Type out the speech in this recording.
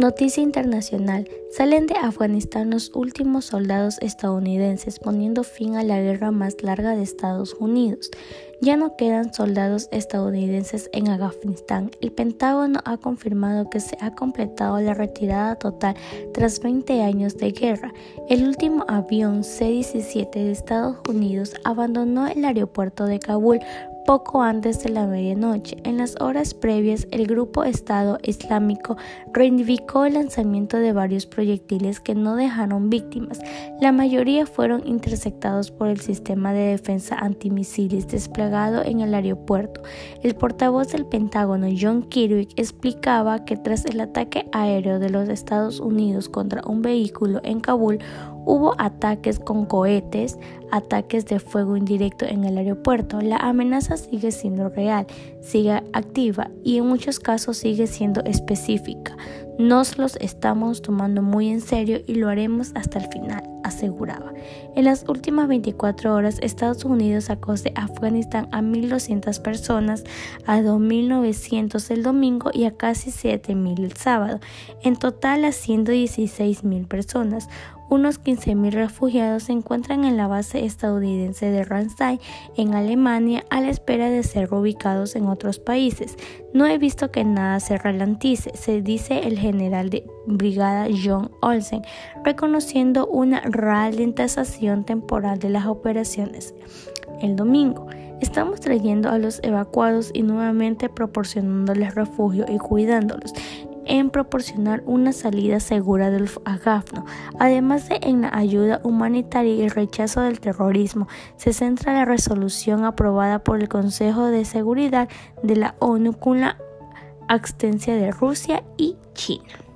Noticia internacional. Salen de Afganistán los últimos soldados estadounidenses poniendo fin a la guerra más larga de Estados Unidos. Ya no quedan soldados estadounidenses en Afganistán. El Pentágono ha confirmado que se ha completado la retirada total tras 20 años de guerra. El último avión C-17 de Estados Unidos abandonó el aeropuerto de Kabul poco antes de la medianoche. En las horas previas, el grupo Estado Islámico reivindicó el lanzamiento de varios proyectiles que no dejaron víctimas. La mayoría fueron interceptados por el sistema de defensa antimisiles desplegado en el aeropuerto. El portavoz del Pentágono, John Kirby, explicaba que tras el ataque aéreo de los Estados Unidos contra un vehículo en Kabul, Hubo ataques con cohetes, ataques de fuego indirecto en el aeropuerto. La amenaza sigue siendo real, sigue activa y en muchos casos sigue siendo específica. Nos los estamos tomando muy en serio y lo haremos hasta el final, aseguraba. En las últimas 24 horas, Estados Unidos sacó de Afganistán a 1.200 personas, a 2.900 el domingo y a casi 7.000 el sábado. En total, a 116.000 personas. Unos 15.000 refugiados se encuentran en la base estadounidense de Ramstein en Alemania a la espera de ser reubicados en otros países. No he visto que nada se ralentice, se dice el general de brigada John Olsen, reconociendo una ralentización temporal de las operaciones. El domingo, Estamos trayendo a los evacuados y nuevamente proporcionándoles refugio y cuidándolos en proporcionar una salida segura del Afgano. Además de en la ayuda humanitaria y el rechazo del terrorismo, se centra la resolución aprobada por el Consejo de Seguridad de la ONU con la abstencia de Rusia y China.